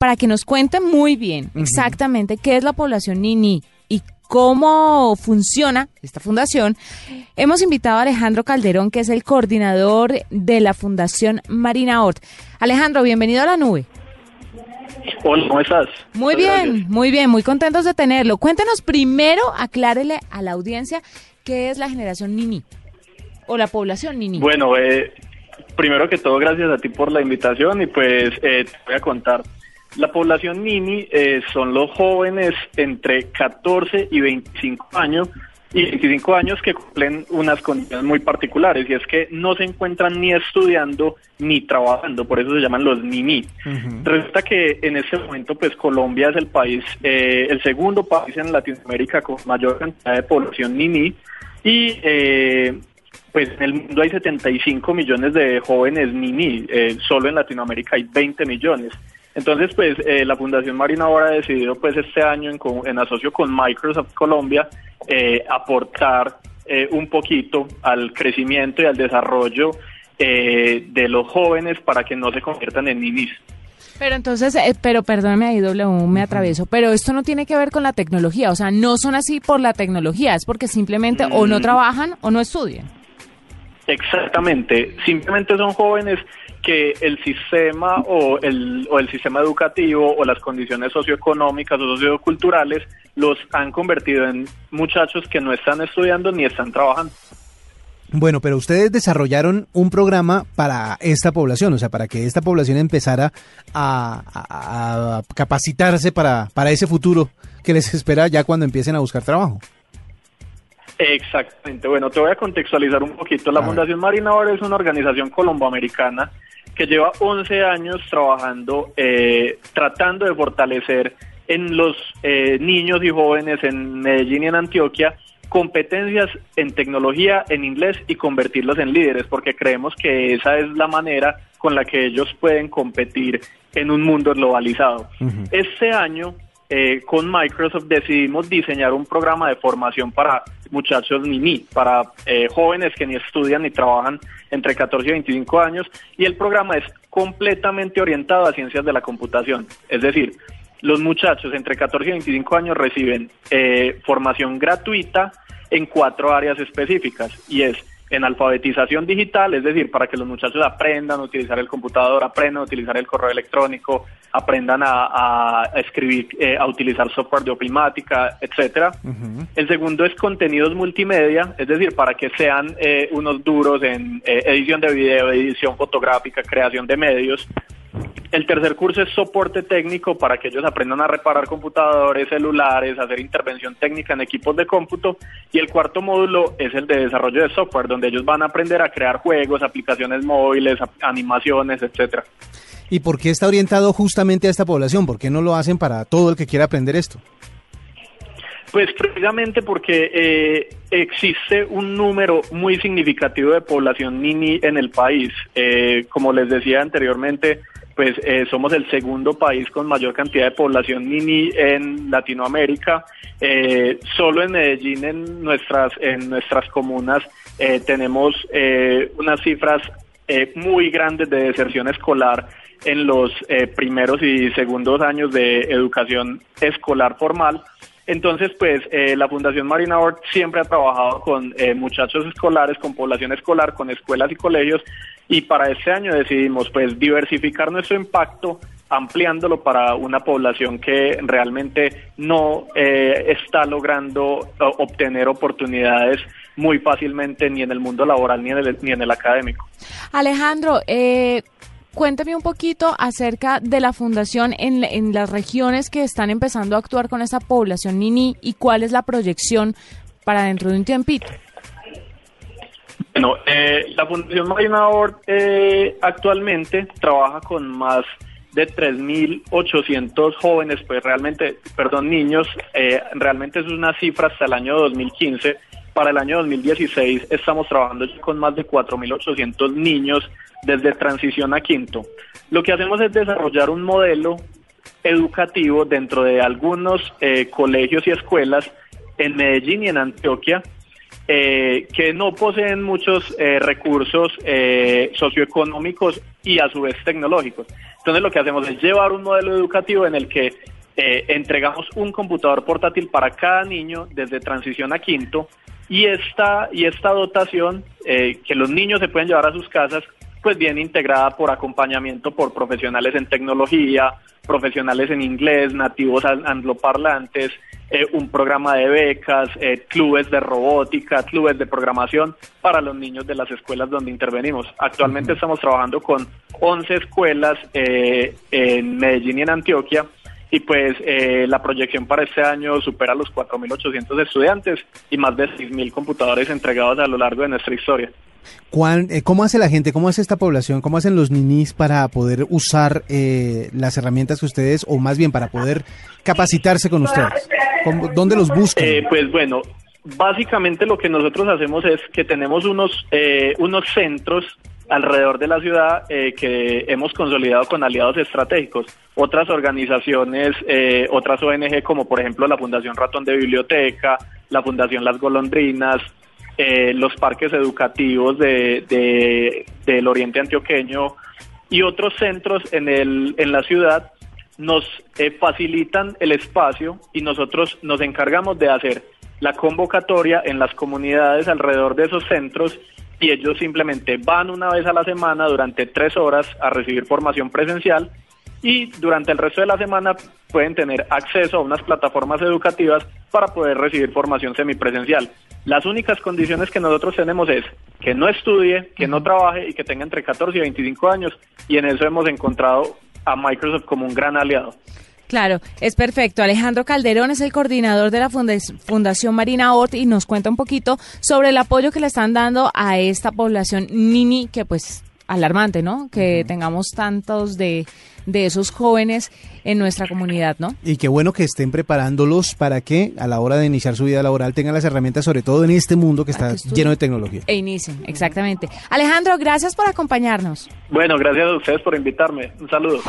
para que nos cuente muy bien exactamente qué es la población Nini y cómo funciona esta fundación, hemos invitado a Alejandro Calderón, que es el coordinador de la Fundación Marina Ort. Alejandro, bienvenido a la nube. Hola, ¿cómo estás? Muy bien, muy bien, muy contentos de tenerlo. Cuéntenos primero, aclárele a la audiencia qué es la generación Nini o la población Nini. Bueno, eh, primero que todo, gracias a ti por la invitación y pues eh, te voy a contar. La población Nini eh, son los jóvenes entre 14 y 25 años y 25 años que cumplen unas condiciones muy particulares y es que no se encuentran ni estudiando ni trabajando, por eso se llaman los NINI. Resulta que en este momento pues Colombia es el país, eh, el segundo país en Latinoamérica con mayor cantidad de población NINI y eh, pues en el mundo hay 75 millones de jóvenes NINI, eh, solo en Latinoamérica hay 20 millones. Entonces, pues eh, la Fundación Marina ahora ha decidido, pues este año en, en asocio con Microsoft Colombia, eh, aportar eh, un poquito al crecimiento y al desarrollo de los jóvenes para que no se conviertan en ninis. Pero entonces, pero perdóname ahí, W, me atravieso, pero esto no tiene que ver con la tecnología, o sea, no son así por la tecnología, es porque simplemente o no mm. trabajan o no estudian. Exactamente, simplemente son jóvenes que el sistema o el, o el sistema educativo o las condiciones socioeconómicas o socioculturales los han convertido en muchachos que no están estudiando ni están trabajando. Bueno, pero ustedes desarrollaron un programa para esta población, o sea, para que esta población empezara a, capacitarse para, para ese futuro que les espera ya cuando empiecen a buscar trabajo. Exactamente. Bueno, te voy a contextualizar un poquito. La Fundación Marina ahora es una organización colomboamericana que lleva 11 años trabajando, eh, tratando de fortalecer en los eh, niños y jóvenes en Medellín y en Antioquia competencias en tecnología, en inglés y convertirlos en líderes, porque creemos que esa es la manera con la que ellos pueden competir en un mundo globalizado. Este año eh, con Microsoft decidimos diseñar un programa de formación para muchachos ni para eh, jóvenes que ni estudian ni trabajan entre 14 y 25 años, y el programa es completamente orientado a ciencias de la computación. Es decir, los muchachos entre 14 y 25 años reciben eh, formación gratuita en cuatro áreas específicas, y es en alfabetización digital, es decir, para que los muchachos aprendan a utilizar el computador, aprendan a utilizar el correo electrónico, aprendan a, escribir, eh, a utilizar software de ofimática, etcétera. El segundo es contenidos multimedia, es decir, para que sean eh, unos duros en eh, edición de video, edición fotográfica, creación de medios. El tercer curso es soporte técnico para que ellos aprendan a reparar computadores, celulares, hacer intervención técnica en equipos de cómputo. Y el cuarto módulo es el de desarrollo de software, donde ellos van a aprender a crear juegos, aplicaciones móviles, animaciones, etcétera. ¿Y por qué está orientado justamente a esta población? ¿Por qué no lo hacen para todo el que quiera aprender esto? Pues precisamente porque eh, existe un número muy significativo de población nini en el país. Eh, como les decía anteriormente, pues eh, somos el segundo país con mayor cantidad de población nini en Latinoamérica. Eh, solo en Medellín, en nuestras, en nuestras comunas, eh, tenemos unas cifras muy grandes de deserción escolar en los primeros y segundos años de educación escolar formal. Entonces, pues la Fundación Marina Ort siempre ha trabajado con muchachos escolares, con población escolar, con escuelas y colegios y para este año decidimos pues diversificar nuestro impacto ampliándolo para una población que realmente no eh, está logrando obtener oportunidades muy fácilmente ni en el mundo laboral ni en el, ni en el académico. Alejandro, eh, cuéntame un poquito acerca de la fundación en, las regiones que están empezando a actuar con esa población Nini y cuál es la proyección para dentro de un tiempito. Bueno, eh, la Fundación Marina Ort eh, actualmente trabaja con más de 3.800 jóvenes, pues realmente, perdón, niños, eh, realmente es una cifra hasta el año 2015. Para el año 2016 estamos trabajando con más de 4.800 niños desde transición a quinto. Lo que hacemos es desarrollar un modelo educativo dentro de algunos colegios y escuelas en Medellín y en Antioquia eh, que no poseen muchos eh, recursos eh, socioeconómicos y a su vez tecnológicos. Entonces lo que hacemos es llevar un modelo educativo en el que eh, entregamos un computador portátil para cada niño desde transición a quinto y esta, y esta dotación eh, que los niños se pueden llevar a sus casas pues viene integrada por acompañamiento por profesionales en tecnología, profesionales en inglés, nativos angloparlantes, eh, un programa de becas, eh, clubes de robótica, clubes de programación para los niños de las escuelas donde intervenimos. Actualmente estamos trabajando con 11 escuelas eh, en Medellín y en Antioquia y pues la proyección para este año supera los 4.800 estudiantes y más de 6.000 computadores entregados a lo largo de nuestra historia. Eh, ¿Cómo hace la gente, cómo hace esta población, cómo hacen los ninis para poder usar eh, las herramientas que ustedes, o más bien para poder capacitarse con ustedes? ¿Dónde los buscan? Eh, pues bueno, básicamente lo que nosotros hacemos es que tenemos unos, unos centros alrededor de la ciudad que hemos consolidado con aliados estratégicos. Otras organizaciones, otras ONG como por ejemplo la Fundación Ratón de Biblioteca, la Fundación Las Golondrinas, eh, los parques educativos de, del oriente antioqueño y otros centros en, el, en la ciudad nos eh, facilitan el espacio y nosotros nos encargamos de hacer la convocatoria en las comunidades alrededor de esos centros y ellos simplemente van una vez a la semana durante tres horas a recibir formación presencial y durante el resto de la semana pueden tener acceso a unas plataformas educativas para poder recibir formación semipresencial. Las únicas condiciones que nosotros tenemos es que no estudie, que no trabaje y que tenga entre 14 y 25 años y en eso hemos encontrado a Microsoft como un gran aliado. Claro, es perfecto. Alejandro Calderón es el coordinador de la Fundación Marina Ort y nos cuenta un poquito sobre el apoyo que le están dando a esta población Nini que pues alarmante, ¿no? Que tengamos tantos de, de esos jóvenes en nuestra comunidad, ¿no? Y qué bueno que estén preparándolos para que a la hora de iniciar su vida laboral tengan las herramientas, sobre todo en este mundo que está lleno de tecnología. E inicien, exactamente. Alejandro, gracias por acompañarnos. Bueno, gracias a ustedes por invitarme. Un saludo.